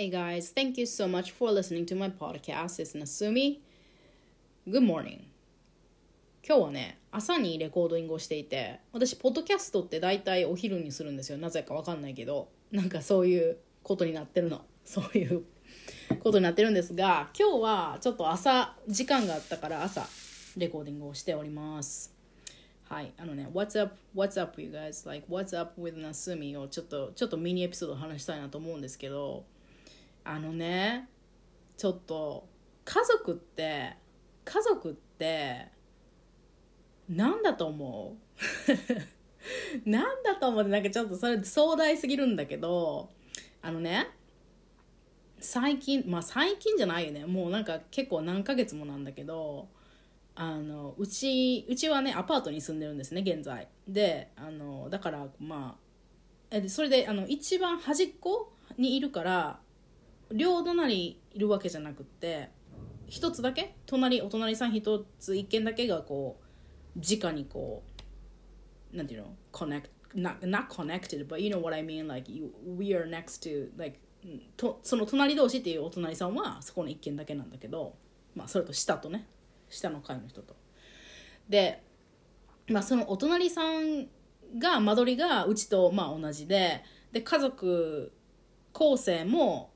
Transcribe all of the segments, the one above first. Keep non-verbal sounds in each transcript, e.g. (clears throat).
Hey guys, thank you so much for listening to my podcast. It's Nasumi. Good morning. 今日はね、朝にレコードイングをしていて、私、ポッドキャストって大体お昼にするんですよ。なぜかわかんないけど、なんかそういうことになってるの。そういうことになってるんですが、今日はちょっと朝、時間があったから朝、レコーディングをしております。はい、あのね、What's up, what's up, you guys? Like, what's up with Nasumi? をちょっと、ちょっとミニエピソード話したいなと思うんですけど、あのね、ちょっと、家族って、家族って、なんだと思う？(laughs) なんだと思う？なんかちょっとそれ壮大すぎるんだけど、あのね、最近、まあ最近じゃないよね。もうなんか結構何ヶ月もなんだけど、あのうちうちはねアパートに住んでるんですね現在。であのだからまあえそれであの一番端っこにいるから両隣いるわけじゃなくて一つだけ？隣お隣さん一つ一軒だけがこう直にこうなんていうの？connect not, not connected but you know what I mean? Like you, we are next to like とその隣同士っていうお隣さんはそこの一軒だけなんだけどまあそれと下とね。下の階の人と。で、まあ、そのお隣さんが間取りがうちとまあ同じでで家族構成も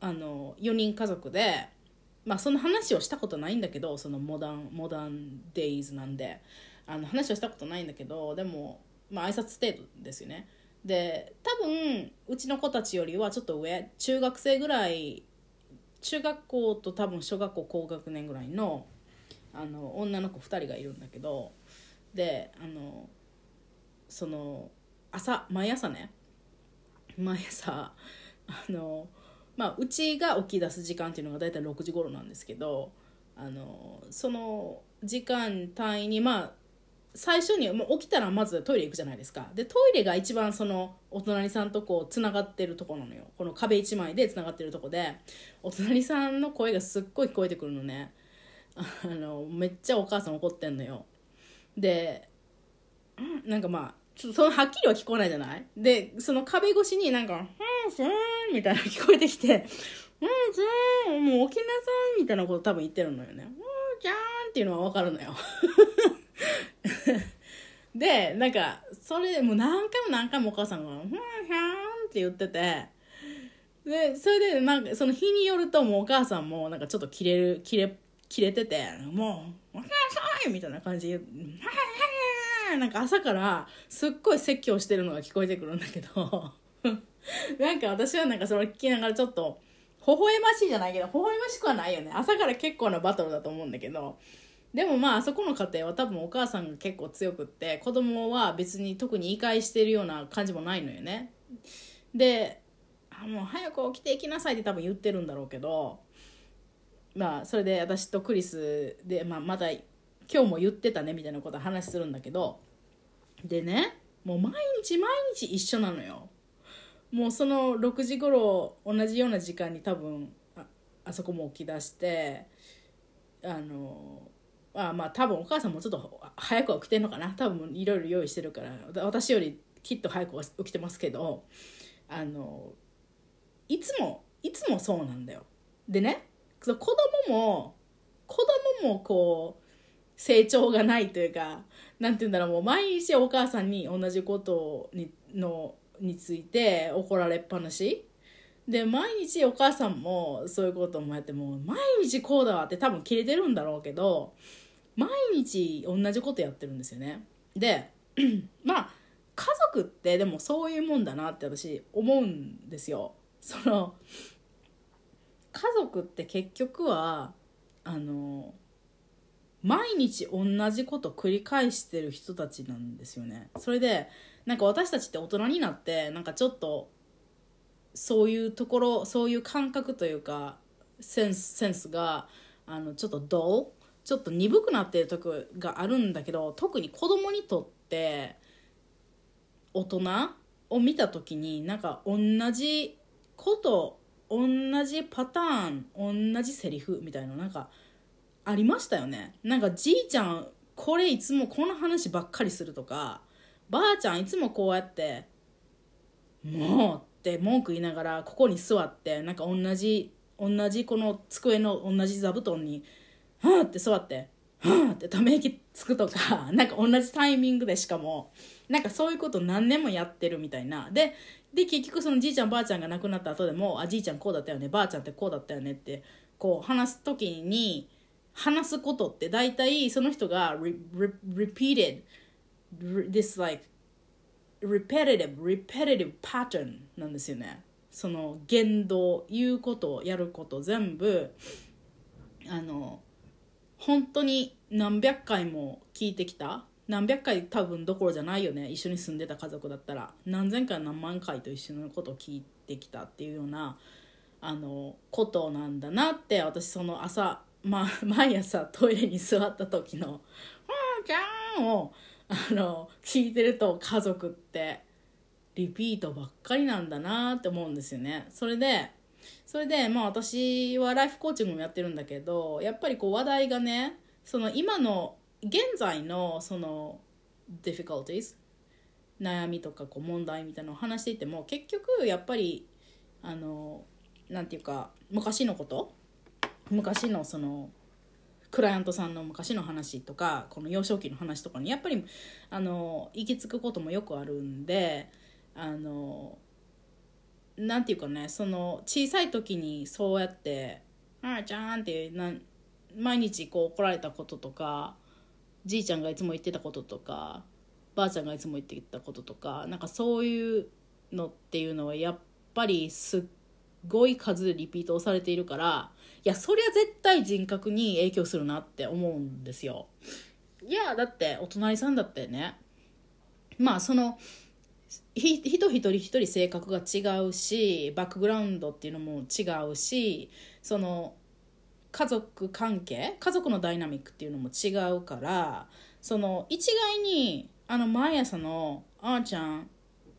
あの4人家族で、まあ、その話をしたことないんだけどそのモダンモダンデイズなんであの話をしたことないんだけどでも、まあ挨拶程度ですよね。で多分うちの子たちよりはちょっと上中学生ぐらい中学校と多分小学校高学年ぐらいのあの女の子2人がいるんだけどであのその朝毎朝ね毎朝あのまあうちが起き出す時間っていうのが大体6時頃なんですけどあのその時間単位にまあ最初にもう起きたらまずトイレ行くじゃないですか。でトイレが一番そのお隣さんとこうつながってるとこなのよ。この壁一枚でつながってるとこでお隣さんの声がすっごい聞こえてくるのね。あのめっちゃお母さん怒ってんのよ。でなんかまあちょっとそのはっきりは聞こえないじゃない？でその壁越しになんか「うんすーん」みたいな聞こえてきて「うんすーんもう起きなさい」みたいなこと多分言ってるのよね「うんじゃーん」っていうのは分かるのよ。(laughs) でなんかそれでもう何回も何回もお母さんが「うんひゃーん」って言っててでそれでなんかその日によるともうお母さんもなんかちょっと切れる切れ切れてて、もう、お母さんみたいな感じで、はいなんか朝からすっごい説教してるのが聞こえてくるんだけど、(laughs) (laughs) なんか私はなんかそれ聞きながらちょっと、微笑ましいじゃないけど、微笑ましくはないよね。朝から結構なバトルだと思うんだけど、でもまああそこの家庭は多分お母さんが結構強くって子供は別に特に言い返してるような感じもないのよね。でもう早く起きていきなさいって多分言ってるんだろうけどまあそれで私とクリスで、まあ、また今日も言ってたねみたいなこと話するんだけど。でねもう毎日毎日一緒なのよ。もうその6時頃同じような時間に多分ああそこも起き出してあのあまあ多分お母さんもちょっと早く起きてんのかな。多分いろいろ用意してるから私よりきっと早く起きてますけどあのいつもいつもそうなんだよ。でね子供も子供もこう成長がないというか何て言うんだろうもう毎日お母さんに同じことにのについて怒られっぱなし。で毎日お母さんもそういうこともやってもう毎日こうだわって多分切れてるんだろうけど毎日同じことやってるんですよね。で (clears throat) まあ家族ってでもそういうもんだなって私思うんですよ。その家族って結局はあの毎日同じこと繰り返してる人たちなんですよね。それでなんか私たちって大人になってなんかちょっとそういうところそういう感覚というかセンスセンスがあのちょっとどうちょっと鈍くなってるとこがあるんだけど特に子供にとって大人を見た時になんか同じこと同じパターン同じセリフみたいななんかありましたよね。なんかじいちゃんこれいつもこの話ばっかりするとかばあちゃんいつもこうやってもうって文句言いながらここに座ってなんか同じ同じこの机の同じ座布団にはあって座ってはあってため息つくとかなんか同じタイミングでしかもなんかそういうこと何年もやってるみたいな。でで結局そのじいちゃんばあちゃんが亡くなった後でも「あじいちゃんこうだったよねばあちゃんってこうだったよね」ってこう話す時に話すことって大体その人が repeated this like repetitive repetitive pattern なんですよね。その言動言うことやること全部あの本当に何百回も聞いてきた。何百回多分どころじゃないよね。一緒に住んでた家族だったら。何千回何万回と一緒のことを聞いてきたっていうようなあのことなんだなって私その朝、ま、毎朝トイレに座った時の「うんちゃん」をあの聞いてると家族ってリピートばっかりなんだなって思うんですよね。それでそれでまあ私はライフコーチングもやってるんだけどやっぱりこう話題がねその今の現在のその difficulties 悩みとかこう問題みたいなのを話していても結局やっぱりあのなんていうか昔のこと昔のそのクライアントさんの昔の話とかこの幼少期の話とかにやっぱりあの行き着くこともよくあるんであのなんていうかねその小さい時にそうやって「あーちゃん」ってな毎日こう怒られたこととかじいちゃんがいつも言ってたこととかばあちゃんがいつも言ってたこととかなんかそういうのっていうのはやっぱりすっごい数でリピートをされているからいやそりゃ絶対人格に影響するなって思うんですよ。いやだってお隣さんだってねまあその人一人一人性格が違うしバックグラウンドっていうのも違うしその家族関係家族のダイナミックっていうのも違うからその一概にあの毎朝の「あーちゃん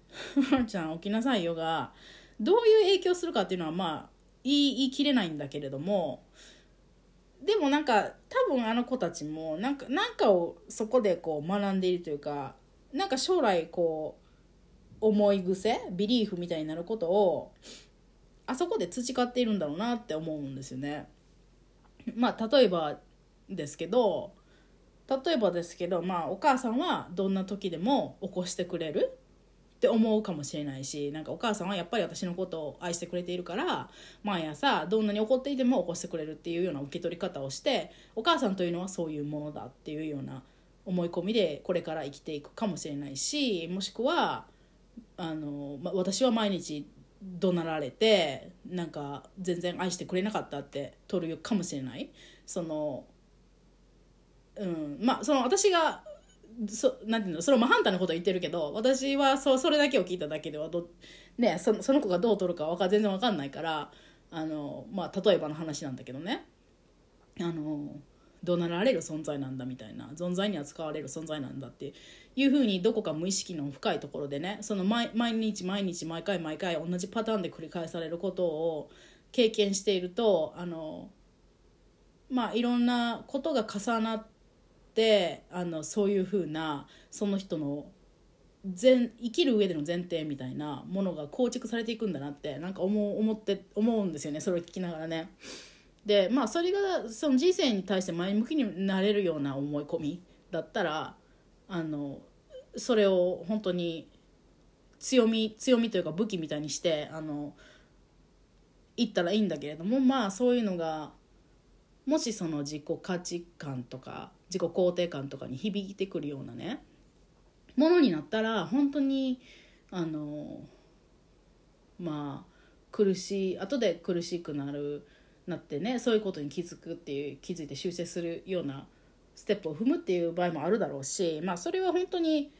(laughs) あーちゃん起きなさいよ」がどういう影響するかっていうのはまあ言い言い切れないんだけれどもでもなんか多分あの子たちもなんかなんかをそこでこう学んでいるというかなんか将来こう思い癖ビリーフみたいになることをあそこで培っているんだろうなって思うんですよね。まあ例えばですけど例えばですけどまあお母さんはどんな時でも起こしてくれるって思うかもしれないしなんかお母さんはやっぱり私のことを愛してくれているから毎朝どんなに怒っていても起こしてくれるっていうような受け取り方をしてお母さんというのはそういうものだっていうような思い込みでこれから生きていくかもしれないしもしくはあの、ま、私は毎日怒鳴られてなんか全然愛してくれなかったって取るかもしれない。そのうんまあその私がそなんていうの？それも真反対のこと言ってるけど私はそそれだけを聞いただけではど、ね、そその子がどう取るかか全然わかんないからあの、まあ、例えばの話なんだけどね。あの怒鳴られる存在なんだみたいな存在に扱われる存在なんだっていうふうにどこか無意識の深いところでねその毎毎日毎日毎回毎回同じパターンで繰り返されることを経験しているとあのまあいろんなことが重なってあのそういうふうなその人の全生きる上での前提みたいなものが構築されていくんだなってなんか思う思って思うんですよねそれを聞きながらね。でまあそれがその人生に対して前向きになれるような思い込みだったらあのそれを本当に強み強みというか武器みたいにしてあの言ったらいいんだけれどもまあそういうのがもしその自己価値観とか自己肯定感とかに響いてくるようなねものになったら本当にあのまあ苦しい後で苦しくなるなってねそういうことに気づくっていう気づいて修正するようなステップを踏むっていう場合もあるだろうしまあそれは本当に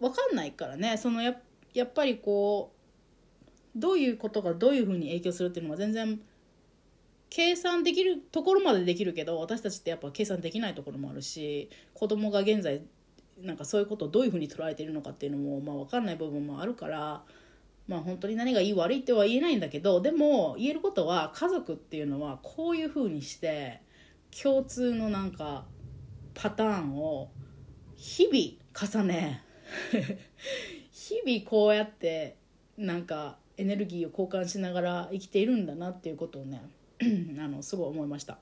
分かんないからねそのやっぱりこうどういうことがどういうふうに影響するっていうのは全然計算できるところまでできるけど私たちってやっぱ計算できないところもあるし子供が現在なんかそういうことをどういうふうに捉えているのかっていうのも、まあ、分かんない部分もあるからまあ本当に何がいい悪いっては言えないんだけどでも言えることは家族っていうのはこういうふうにして共通のなんかパターンを日々重ね (laughs) 日々こうやってなんかエネルギーを交換しながら生きているんだなっていうことをねあのすごい思いました。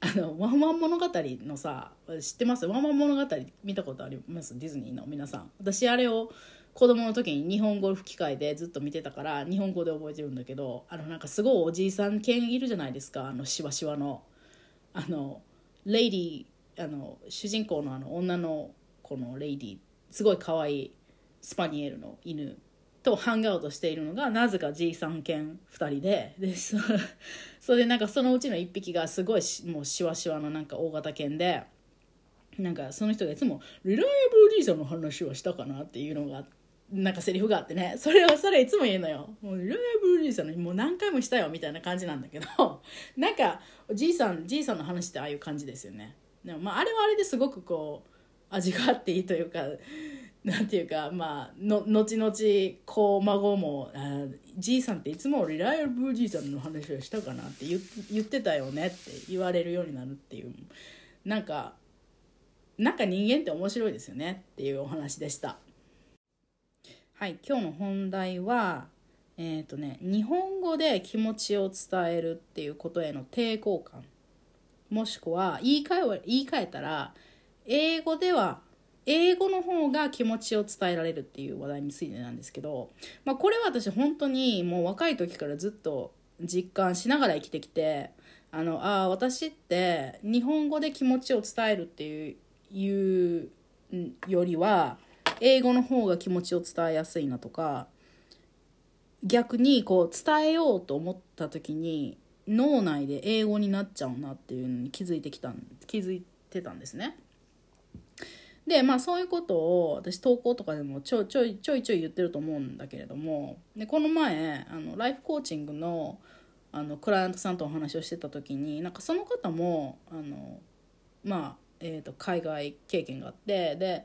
あのワンワン物語のさ知ってます？ワンワン物語見たことあります？ディズニーの皆さん。私あれを子供の時に日本語吹き替えでずっと見てたから日本語で覚えてるんだけどあのなんかすごいおじいさん犬いるじゃないですか。あのしわしわの。あのレイディあの主人公のあの女の子のレイディーすごい可愛いスパニエルの犬。とハングアウトしているのがなぜかじいさん犬2人で。でそれでなんかそのうちの1匹がすごいもうしわしわのなんか大型犬でなんかその人がいつも「リライブル D さんの話はしたかな?」っていうのがなんかセリフがあってね。それをそれいつも言うのよ「もうリライブル D さんのもう何回もしたよ」みたいな感じなんだけど (laughs) なんかじいさんじいさんの話ってああいう感じですよね。でもまああれはあれですごくこう味があっていいというかなんていうかまあの後々こう孫もあ「じいさんっていつもリライブルじいさんの話をしたかな」って言言ってたよねって言われるようになるっていうなんかなんか人間って面白いですよねっていうお話でした。はい今日の本題はえっ、ー、とね日本語で気持ちを伝えるっていうことへの抵抗感。もしくは言い換え言い換えたら英語では英語の方が気持ちを伝えられるっていう話題についてなんですけど、まあ、これは私本当にもう若い時からずっと実感しながら生きてきてあのあ私って日本語で気持ちを伝えるっていうよりは英語の方が気持ちを伝えやすいなとか逆にこう伝えようと思った時に脳内で英語になっちゃうなっていうのに気づいてきた気づいてたんですね。でまあそういうことを私投稿とかでもちょちょいちょいちょい言ってると思うんだけれどもでこの前あのライフコーチングのあのクライアントさんとお話をしてた時になんかその方もあのまあ、えーと、海外経験があってで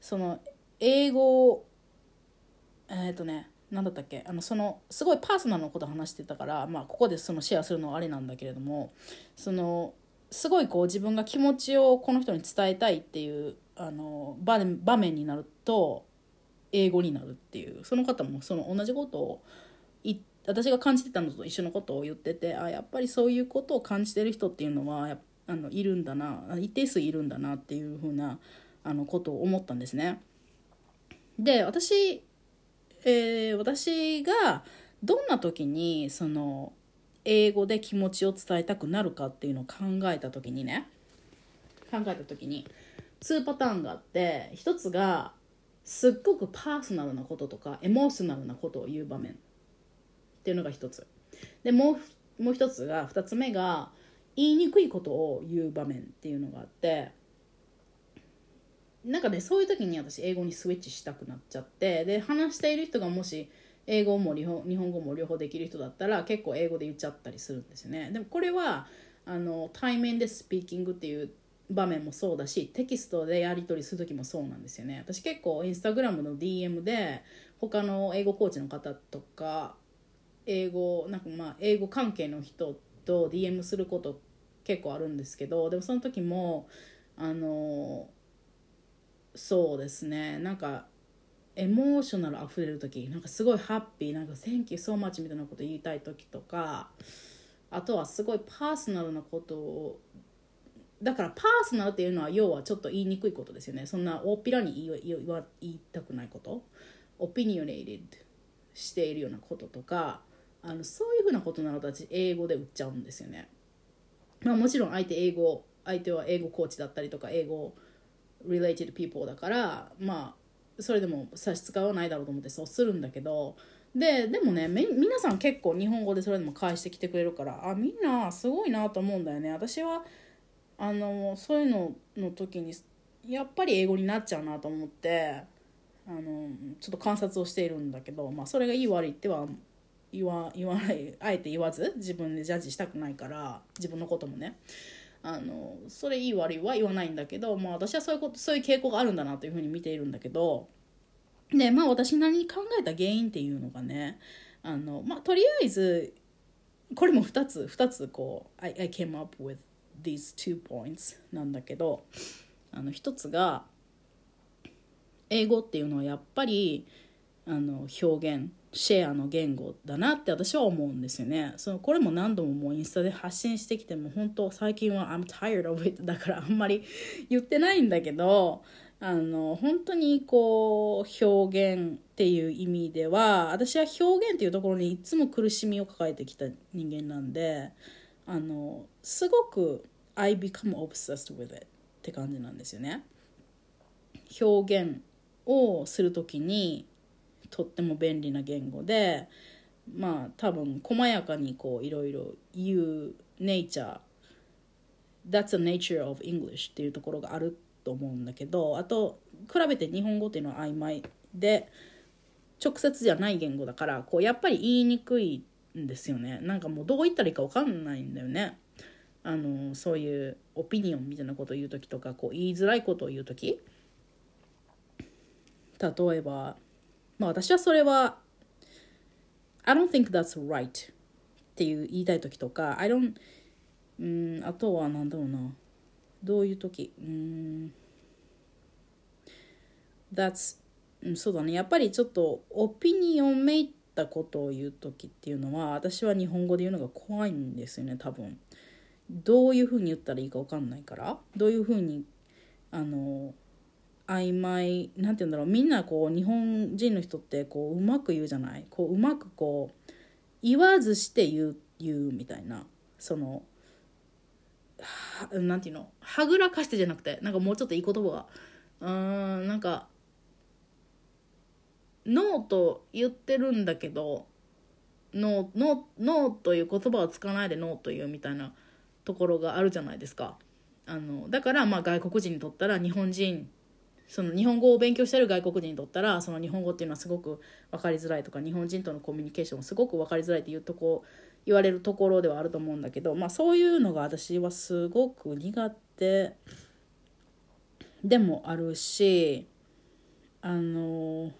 その英語えっ、ー、とね何だったっけあのそのすごいパーソナルのこと話してたから、まあ、ここでそのシェアするのはあれなんだけれどもそのすごいこう自分が気持ちをこの人に伝えたいっていうあの場場面になると英語になるっていうその方もその同じことを私が感じてたのと一緒のことを言っててあやっぱりそういうことを感じてる人っていうのはあのいるんだな一定数いるんだなっていうふうなあのことを思ったんですね。で私、えー、私がどんな時にその英語で気持ちを伝えたくなるかっていうのを考えた時にね考えた時に2パターンがあって1つがすっごくパーソナルなこととかエモーショナルなことを言う場面っていうのが1つ。でもうもう1つが2つ目が言いにくいことを言う場面っていうのがあってなんかねそういう時に私英語にスイッチしたくなっちゃってで話している人がもし英語も日本語も両方できる人だったら結構英語で言っちゃったりするんですよね。でもこれはあの対面でスピーキングっていう場面もそうだしテキストでやり取りする時もそうなんですよね。私結構インスタグラムの DM で他の英語コーチの方とか英語なんかまあ英語関係の人と DM すること結構あるんですけどでもその時もあのそうですね。なんかエモーショナル溢れる時なんかすごいハッピーなんか「Thank you so much」みたいなこと言いたい時とかあとはすごいパーソナルなことをだからパーソナルっていうのは要はちょっと言いにくいことですよね。そんな大っぴらに言い言いたくないこと。オピニオネイテッドしているようなこととかあのそういうふうなことなら私英語で売っちゃうんですよね、まあ、もちろん相手英語相手は英語コーチだったりとか英語 related people だからまあそれでも差し支えはないだろうと思ってそうするんだけどででもね皆さん結構日本語でそれでも返してきてくれるからあみんなすごいなと思うんだよね。私はあのそういうのの時にやっぱり英語になっちゃうなと思ってあのちょっと観察をしているんだけど、まあ、それがいい悪いっては言わ言わないあえて言わず自分でジャッジしたくないから自分のこともね。あのそれいい悪いは言わないんだけど、まあ、私はそういうことそういう傾向があるんだなというふうに見ているんだけどでまあ私なりに考えた原因っていうのがねあの、まあ、とりあえずこれも2つ2つこう I, I came up with these two points なんだけどあの一つが英語っていうのはやっぱりあの表現シェアの言語だなって私は思うんですよね。そのこれも何度ももうインスタで発信してきても本当最近は I'm tired of it だからあんまり言ってないんだけどあの本当にこう表現っていう意味では私は表現っていうところにいつも苦しみを抱えてきた人間なんであのすごく I become obsessed with it って感じなんですよね。表現をする時にとっても便利な言語でまあ多分細やかにこういろいろ言う nature That's the nature of English っていうところがあると思うんだけどあと比べて日本語っていうのは曖昧で直接じゃない言語だからこうやっぱり言いにくいんですよね。なんかもうどう言ったらいいか分かんないんだよね。あのそういうオピニオンみたいなことを言う時とかこう言いづらいことを言う時。例えばまあ私はそれは I don't think that's right っていう言いたい時とか I don't うんあとは何だろうな。どういう時？うん。That's そうだね。やっぱりちょっとオピニオンめいたことを言う時っていうのは私は日本語で言うのが怖いんですよね多分。どういうふうに言ったらいいか分かんないからどういうふうにあの曖昧なんて言うんだろうみんなこう日本人の人ってこううまく言うじゃない？こううまくこう言わずして言う言うみたいな。そのなんていうの？はぐらかしてじゃなくてなんかもうちょっといい言葉が。うーんなんかノーと言ってるんだけどノーノーノーという言葉を使わないでノーというみたいなところがあるじゃないですか。あのだからまあ外国人にとったら日本人その日本語を勉強してる外国人にとったらその日本語っていうのはすごく分かりづらいとか日本人とのコミュニケーションもすごく分かりづらいっていうとこ言われるところではあると思うんだけど、まあ、そういうのが私はすごく苦手でもあるしあの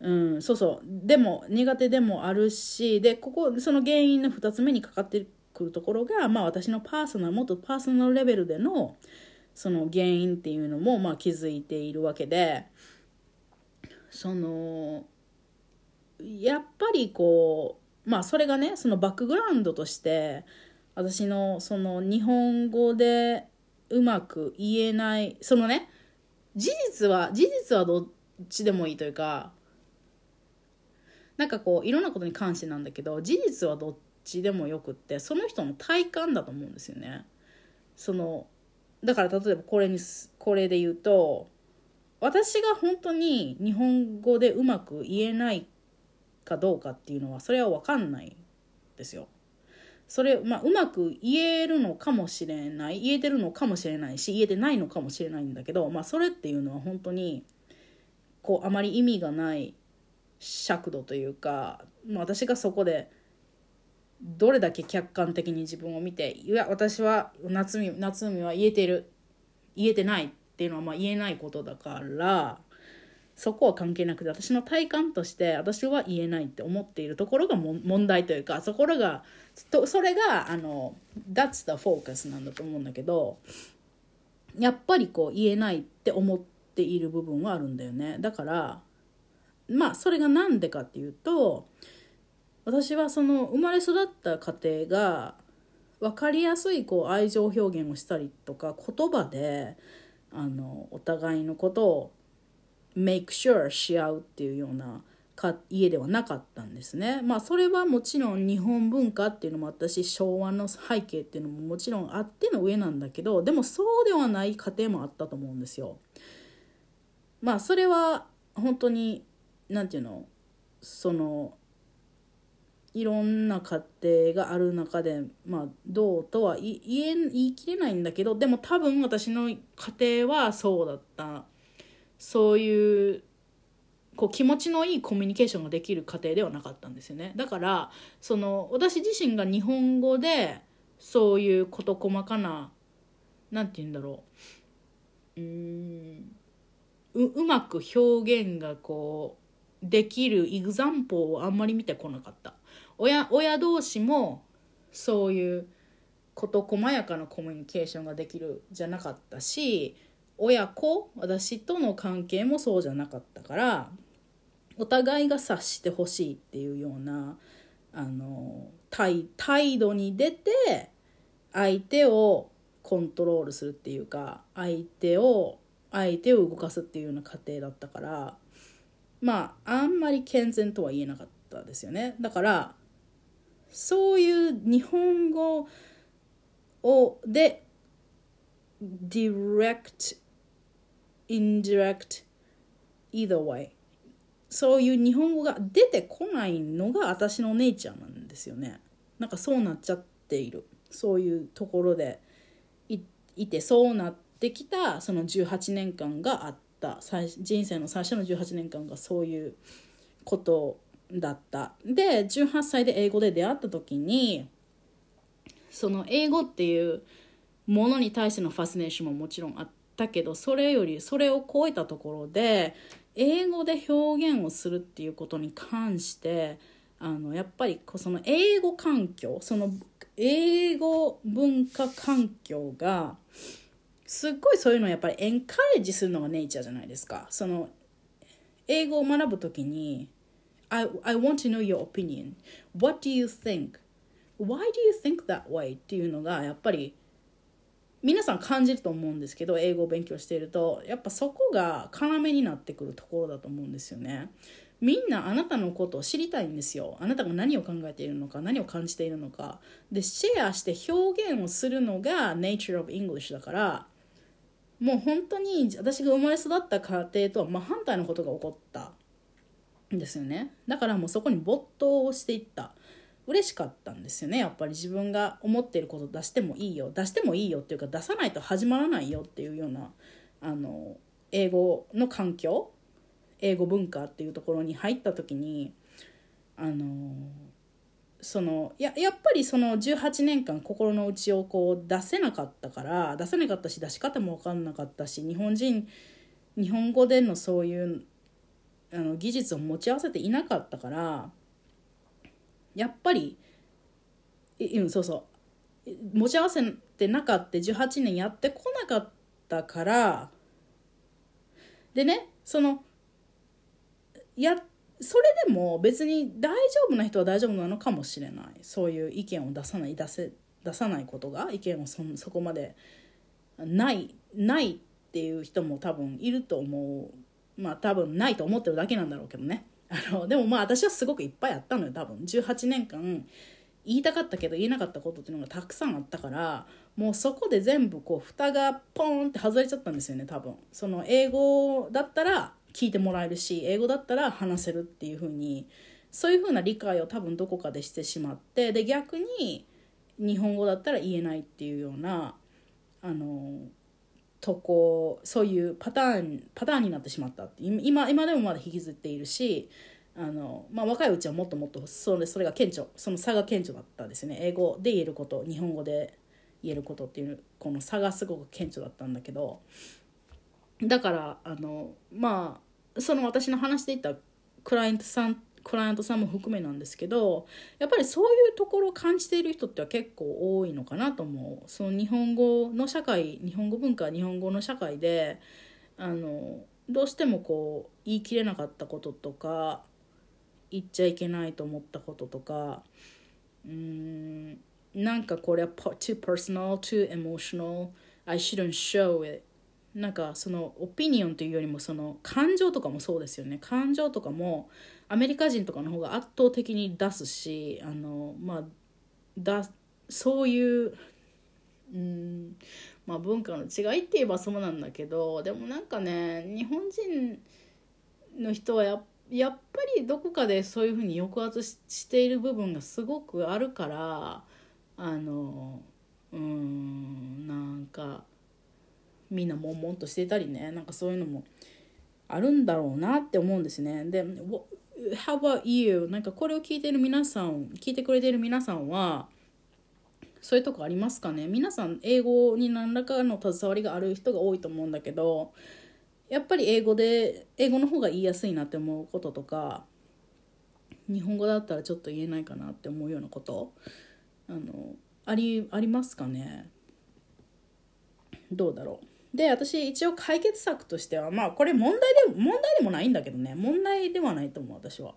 うんそうそうでも苦手でもあるしでここその原因の2つ目にかかってくるところが、まあ、私のパーソナルもっとパーソナルレベルでのその原因っていうのもまあ気づいているわけでそのやっぱりこうまあそれがねそのバックグラウンドとして私のその日本語でうまく言えないそのね事実は事実はどっちでもいいというかなんかこういろんなことに関してなんだけど事実はどっちでもよくってその人の体感だと思うんですよね。そのだから例えばこれにこれで言うと私が本当に日本語でうまく言えないかどうかっていうのはそれは分かんないですよ。それ、まあ、うまく言えるのかもしれない言えてるのかもしれないし言えてないのかもしれないんだけど、まあ、それっていうのは本当にこうあまり意味がない尺度というか、まあ、私がそこでどれだけ客観的に自分を見ていや私は夏海夏海は言えてる言えてないっていうのはまあ言えないことだからそこは関係なくて私の体感として私は言えないって思っているところが問題というかそこがとそれがあの That's the focus なんだと思うんだけどやっぱりこう言えないって思っている部分はあるんだよね。だからまあそれが何でかっていうと私はその生まれ育った家庭が分かりやすいこう愛情表現をしたりとか言葉であのお互いのことを make sure し合うっていうような家ではなかったんですね。まあそれはもちろん日本文化っていうのも私昭和の背景っていうのももちろんあっての上なんだけどでもそうではない家庭もあったと思うんですよ。まあそれは本当に何て言うの？そのいろんな家庭がある中で、まあ、どうとは言え言い切れないんだけどでも多分私の家庭はそうだった。そういうこう気持ちのいいコミュニケーションができる家庭ではなかったんですよね。だからその私自身が日本語でそういう事細かな何て言うんだろう。うんうまく表現がこうできるイグザンポをあんまり見てこなかった。親親同士もそういう事細やかなコミュニケーションができるじゃなかったし親子私との関係もそうじゃなかったからお互いが察してほしいっていうようなあの態態度に出て相手をコントロールするっていうか相手を相手を動かすっていうような過程だったからまああんまり健全とは言えなかったですよね。だからそういう日本語をで direct indirect either way. そういう日本語が出てこないのが私のネイチャーなんですよね。なんかそうなっちゃっている。そういうところでいてそうなってきたその18年間があった。人生の最初の18年間がそういうことだった。で18歳で英語で出会った時にその英語っていうものに対してのファスネーションももちろんあったけどそれよりそれを超えたところで英語で表現をするっていうことに関してあのやっぱりその英語環境その英語文化環境がすっごいそういうのをやっぱりエンカレッジするのがネイチャーじゃないですか。その英語を学ぶ時に I, I want to know your opinion. What do you think? Why do you think that way? っていうのがやっぱり皆さん感じると思うんですけど英語を勉強しているとやっぱそこが要になってくるところだと思うんですよね。みんなあなたのことを知りたいんですよ。あなたが何を考えているのか何を感じているのか。でシェアして表現をするのが Nature of English だからもう本当に私が生まれ育った家庭とは真反対のことが起こった。ですよね。だからもうそこに没頭していった。嬉しかったんですよね。やっぱり自分が思っていること出してもいいよ。出してもいいよっていうか出さないと始まらないよっていうようなあの英語の環境英語文化っていうところに入った時にあのそのややっぱりその18年間心の内をこう出せなかったから出せなかったし出し方も分かんなかったし日本人日本語でのそういうあの技術を持ち合わせていなかったからやっぱりうんそうそう。持ち合わせてなかった18年やってこなかったからでねそのやそれでも別に大丈夫な人は大丈夫なのかもしれない。そういう意見を出さない出せ出さないことが意見をそそこまでないないっていう人も多分いると思う。まあ多分ないと思ってるだけなんだろうけどね。あのでもまあ私はすごくいっぱいあったのよ多分。18年間言いたかったけど言えなかったことっていうのがたくさんあったからもうそこで全部こう蓋がポーンって外れちゃったんですよね多分。その英語だったら聞いてもらえるし英語だったら話せるっていう風にそういう風な理解を多分どこかでしてしまってで逆に日本語だったら言えないっていうようなあのとこそういうパターンパターンになってしまったって今今でもまだ引きずっているしあの、まあ、若いうちはもっともっとそれそれが顕著その差が顕著だったんですね。英語で言えること日本語で言えることっていうこの差がすごく顕著だったんだけどだからあのまあその私の話で言ったクライアントさんクライアントさんも含めなんですけどやっぱりそういうところを感じている人っては結構多いのかなと思う。その日本語の社会日本語文化日本語の社会であのどうしてもこう言い切れなかったこととか言っちゃいけないと思ったこととかうんなんかこれは too personal too emotional I shouldn't show it なんかそのオピニオンというよりもその感情とかもそうですよね。感情とかもアメリカ人とかの方が圧倒的に出すしあのまあだそういううんまあ文化の違いって言えばそうなんだけどでもなんかね日本人の人はややっぱりどこかでそういうふうに抑圧している部分がすごくあるからあのうんなんかみんな悶々としていたりねなんかそういうのもあるんだろうなって思うんですね。で How about you? なんかこれを聞いてる皆さん聞いてくれてる皆さんはそういうとこありますかね？皆さん英語に何らかの携わりがある人が多いと思うんだけどやっぱり英語で英語の方が言いやすいなって思うこととか日本語だったらちょっと言えないかなって思うようなことあのありありますかね？どうだろう？で私一応解決策としてはまあこれ問題で問題でもないんだけどね。問題ではないと思う私は。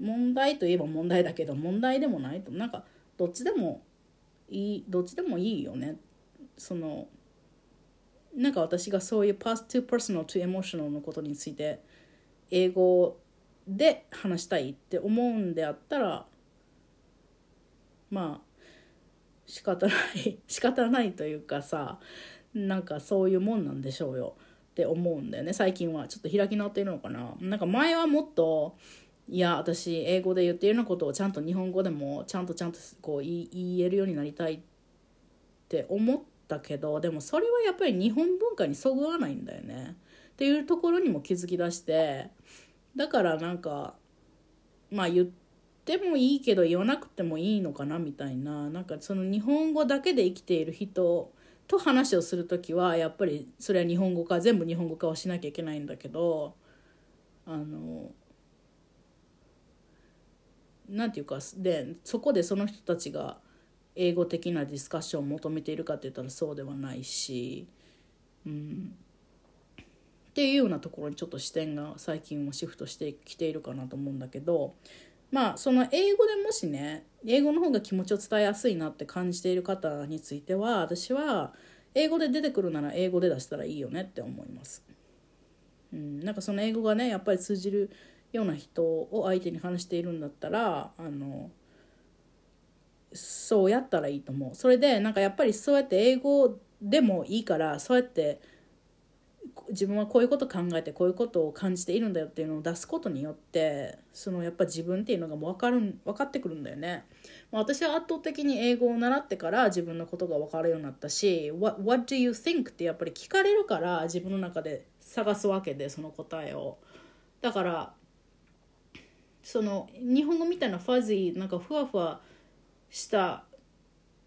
問題といえば問題だけど問題でもないと。なんかどっちでもいいどっちでもいいよね。そのなんか私がそういうパス to personal to emotional のことについて英語で話したいって思うんであったらまあ仕方ない仕方ないというかさなんかそういうもんなんでしょうよ。って思うんだよね。最近はちょっと開き直っているのかな。なんか前はもっといや私英語で言っているようなことをちゃんと日本語でもちゃんとちゃんとこう言えるようになりたいって思ったけどでもそれはやっぱり日本文化にそぐわないんだよね。っていうところにも気づきだしてだからなんかまあ言ってもいいけど言わなくてもいいのかなみたいな。なんかその日本語だけで生きている人と話をする時はやっぱりそれは日本語化全部日本語化をしなきゃいけないんだけどあのなんていうかでそこでその人たちが英語的なディスカッションを求めているかって言ったらそうではないし、うん、っていうようなところにちょっと視点が最近はシフトしてきているかなと思うんだけどまあその英語でもしね英語の方が気持ちを伝えやすいなって感じている方については私は英語で出てくるなら英語で出したらいいよねって思います。うん、なんかその英語がねやっぱり通じるような人を相手に話しているんだったらあのそうやったらいいと思うそれでなんかやっぱりそうやって英語でもいいからそうやって自分はこういうこと考えてこういうことを感じているんだよっていうのを出すことによってそのやっぱ自分っていうのがもう分かる分かってくるんだよね。まあ、私は圧倒的に英語を習ってから自分のことが分かるようになったし「What, What do you think?」ってやっぱり聞かれるから自分の中で探すわけでその答えを。だからその日本語みたいなファジーなんかふわふわした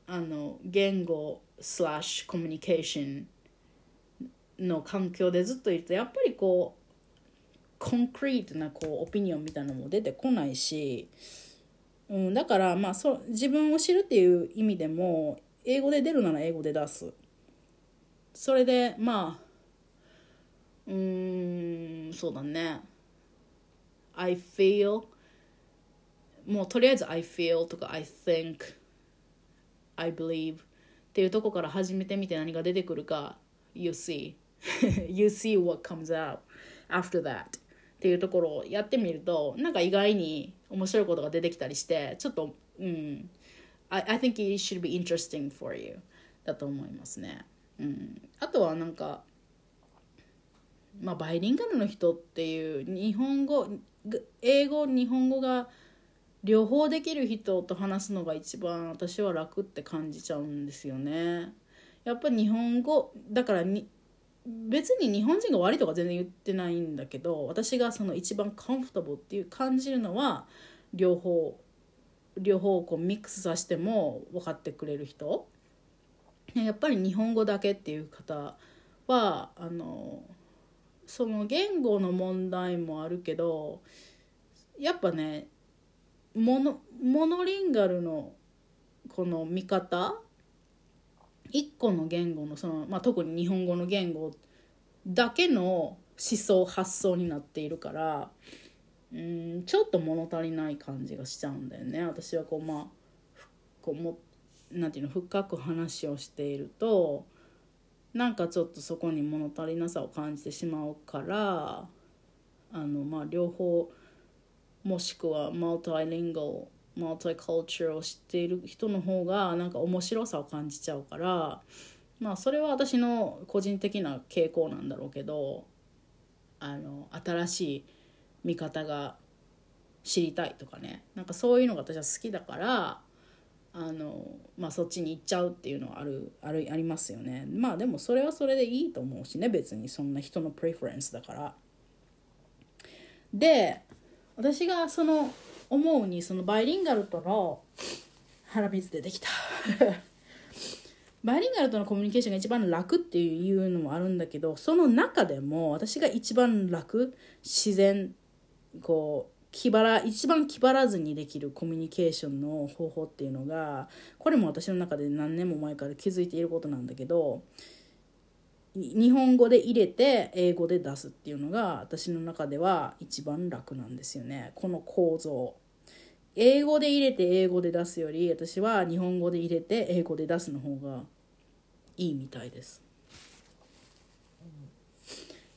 あの言語スラッシュコミュニケーションの環境でずっといるとやっぱりこうコンクリートなこうオピニオンみたいなのも出てこないし、うん、だからまあそ自分を知るっていう意味でも英語で出るなら英語で出す。それでまあうんそうだね。I feel もうとりあえず I feel とか I think I believe っていうとこから始めてみて何が出てくるか You see (laughs) you see what comes out after that. っていうところをやってみるとなんか意外に面白いことが出てきたりしてちょっとうん。I, I think it should be interesting for you だと思いますね、うん、あとはなんかまあバイリンガルの人っていう日本語英語日本語が両方できる人と話すのが一番私は楽って感じちゃうんですよね。やっぱ日本語だからに別に日本人が悪いとか全然言ってないんだけど私がその一番カンフタブルっていう感じるのは両方両方こうミックスさせても分かってくれる人。やっぱり日本語だけっていう方はあのその言語の問題もあるけどやっぱねモノモノリンガルのこの見方一個の言語のその、まあ、特に日本語の言語だけの思想発想になっているからうんちょっと物足りない感じがしちゃうんだよね。私はこうまあこうもなんていうの深く話をしているとなんかちょっとそこに物足りなさを感じてしまうからあのまあ両方もしくはマルタイリンガルマルタイカルチャーを知っている人の方がなんか面白さを感じちゃうからまあそれは私の個人的な傾向なんだろうけどあの新しい見方が知りたいとかね。なんかそういうのが私は好きだからあの、まあ、そっちに行っちゃうっていうのはあるあるありますよね。まあでもそれはそれでいいと思うしね別にそんな人のプレフェレンスだから。で私がその思うにそのバイリンガルとの腹水出てきた。(laughs) バイリンガルとのコミュニケーションが一番楽っていうのもあるんだけどその中でも私が一番楽自然こう気張ら一番気張らずにできるコミュニケーションの方法っていうのがこれも私の中で何年も前から気づいていることなんだけど日本語で入れて英語で出すっていうのが私の中では一番楽なんですよね。この構造。英語で入れて英語で出すより私は日本語で入れて英語で出すの方がいいみたいです。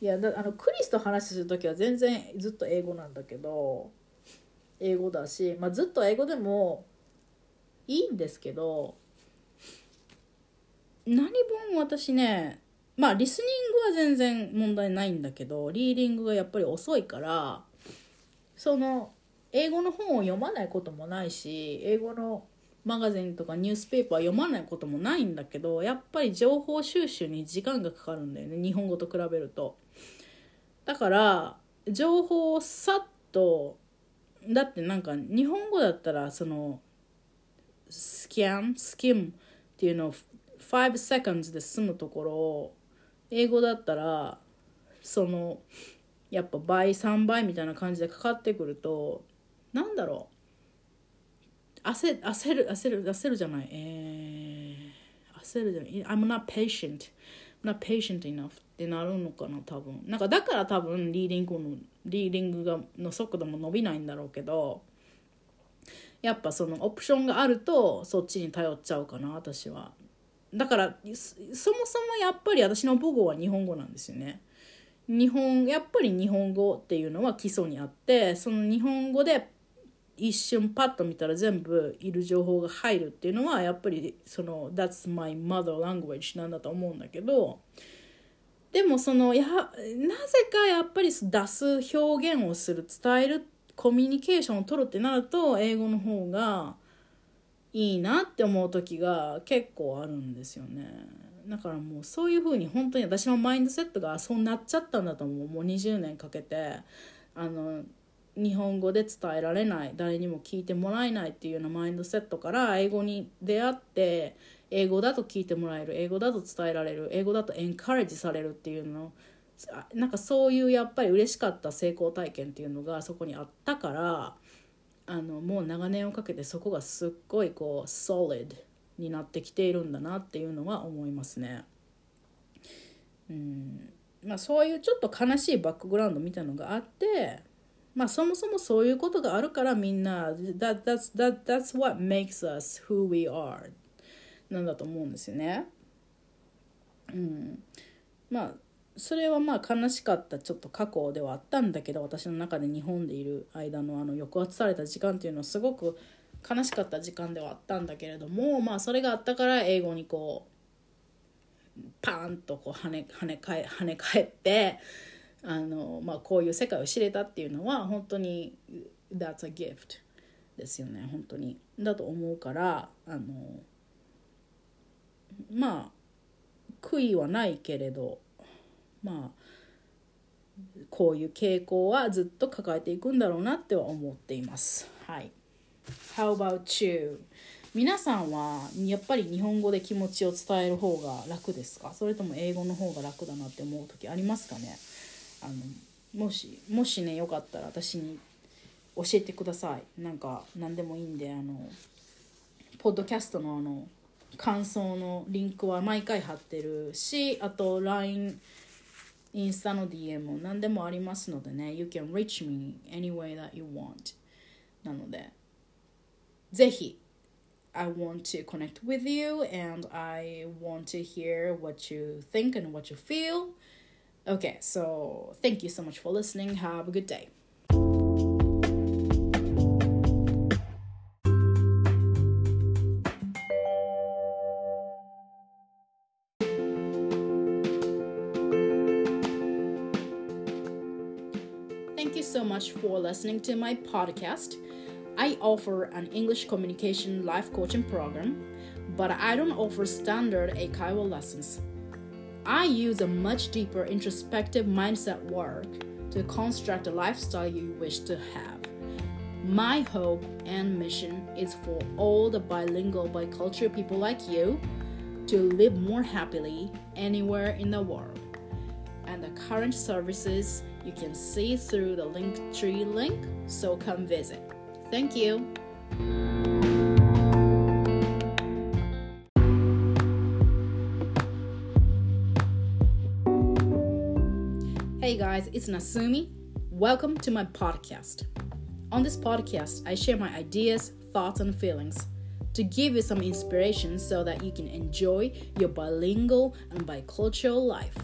いやだあのクリスと話する時は全然ずっと英語なんだけど英語だし、まあ、ずっと英語でもいいんですけど何分私ねまあリスニングは全然問題ないんだけどリーディングがやっぱり遅いからその英語の本を読まないこともないし英語のマガジンとかニュースペーパー読まないこともないんだけどやっぱり情報収集に時間がかかるんだよね日本語と比べると。だから情報をさっとだってなんか日本語だったらそのスキャンスキムっていうのを5 seconds で済むところを英語だったらそのやっぱ倍3倍みたいな感じでかかってくるとなんだろう。焦焦る焦る焦るじゃない。えー、焦るじゃない。I'm not patient. Not patient enough ってなるのかな多分。なんかだから多分リーディングのリーディングがの速度も伸びないんだろうけどやっぱそのオプションがあるとそっちに頼っちゃうかな私は。だからそもそもやっぱり私の母語は日本語なんですよね。日本やっぱり日本語っていうのは基礎にあってその日本語で一瞬パッと見たら全部いる情報が入るっていうのはやっぱりその That's my mother language なんだと思うんだけどでもそのやなぜかやっぱり出す表現をする伝えるコミュニケーションを取るってなると英語の方がいいなって思う時が結構あるんですよね。だからもうそういうふうに本当に私のマインドセットがそうなっちゃったんだと思う。もう20年かけてあの日本語で伝えられない誰にも聞いてもらえないっていうようなマインドセットから英語に出会って英語だと聞いてもらえる英語だと伝えられる英語だとエンカレッジされるっていうのなんかそういうやっぱり嬉しかった成功体験っていうのがそこにあったからあのもう長年をかけてそこがすっごいこう solid になってきているんだなっていうのは思いますね。うんまあ、そういうちょっと悲しいバックグラウンドみたいなのがあってまあそもそもそういうことがあるからみんな that, that's, that, that's what makes us who we are なんだと思うんですよね。うん、まあそれはまあ悲しかったちょっと過去ではあったんだけど私の中で日本でいる間のあの抑圧された時間っていうのはすごく悲しかった時間ではあったんだけれどもまあそれがあったから英語にこうパーンとこう跳ね跳ね返跳ね返ってあの、まあ、こういう世界を知れたっていうのは本当に That's a gift ですよね本当に。だと思うからあのまあ悔いはないけれどまあこういう傾向はずっと抱えていくんだろうなっては思っています。はい。How about you? 皆さんはやっぱり日本語で気持ちを伝える方が楽ですか？それとも英語の方が楽だなって思う時ありますかね？あのもしもしねよかったら私に教えてくださいなんか何でもいいんであのポッドキャストのあの感想のリンクは毎回貼ってるしあと LINE インスタの DM も何でもありますのでね You can reach me any way that you want なのでぜひ I want to connect with you and I want to hear what you think and what you feel Okay, so thank you so much for listening. Have a good day. So much for listening to my podcast. I offer an English communication life coaching program, but I don't offer standard Eikaiwa lessons. I use a much deeper introspective mindset work to construct the lifestyle you wish to have. My hope and mission is for all the bilingual, bicultural people like you to live more happily anywhere in the world. And the current services you can see through the Linktree link, so come visit. Thank you. Hey guys, it's Nasumi. Welcome to my podcast. On this podcast, I share my ideas, thoughts, and feelings to give you some inspiration so that you can enjoy your bilingual and bicultural life.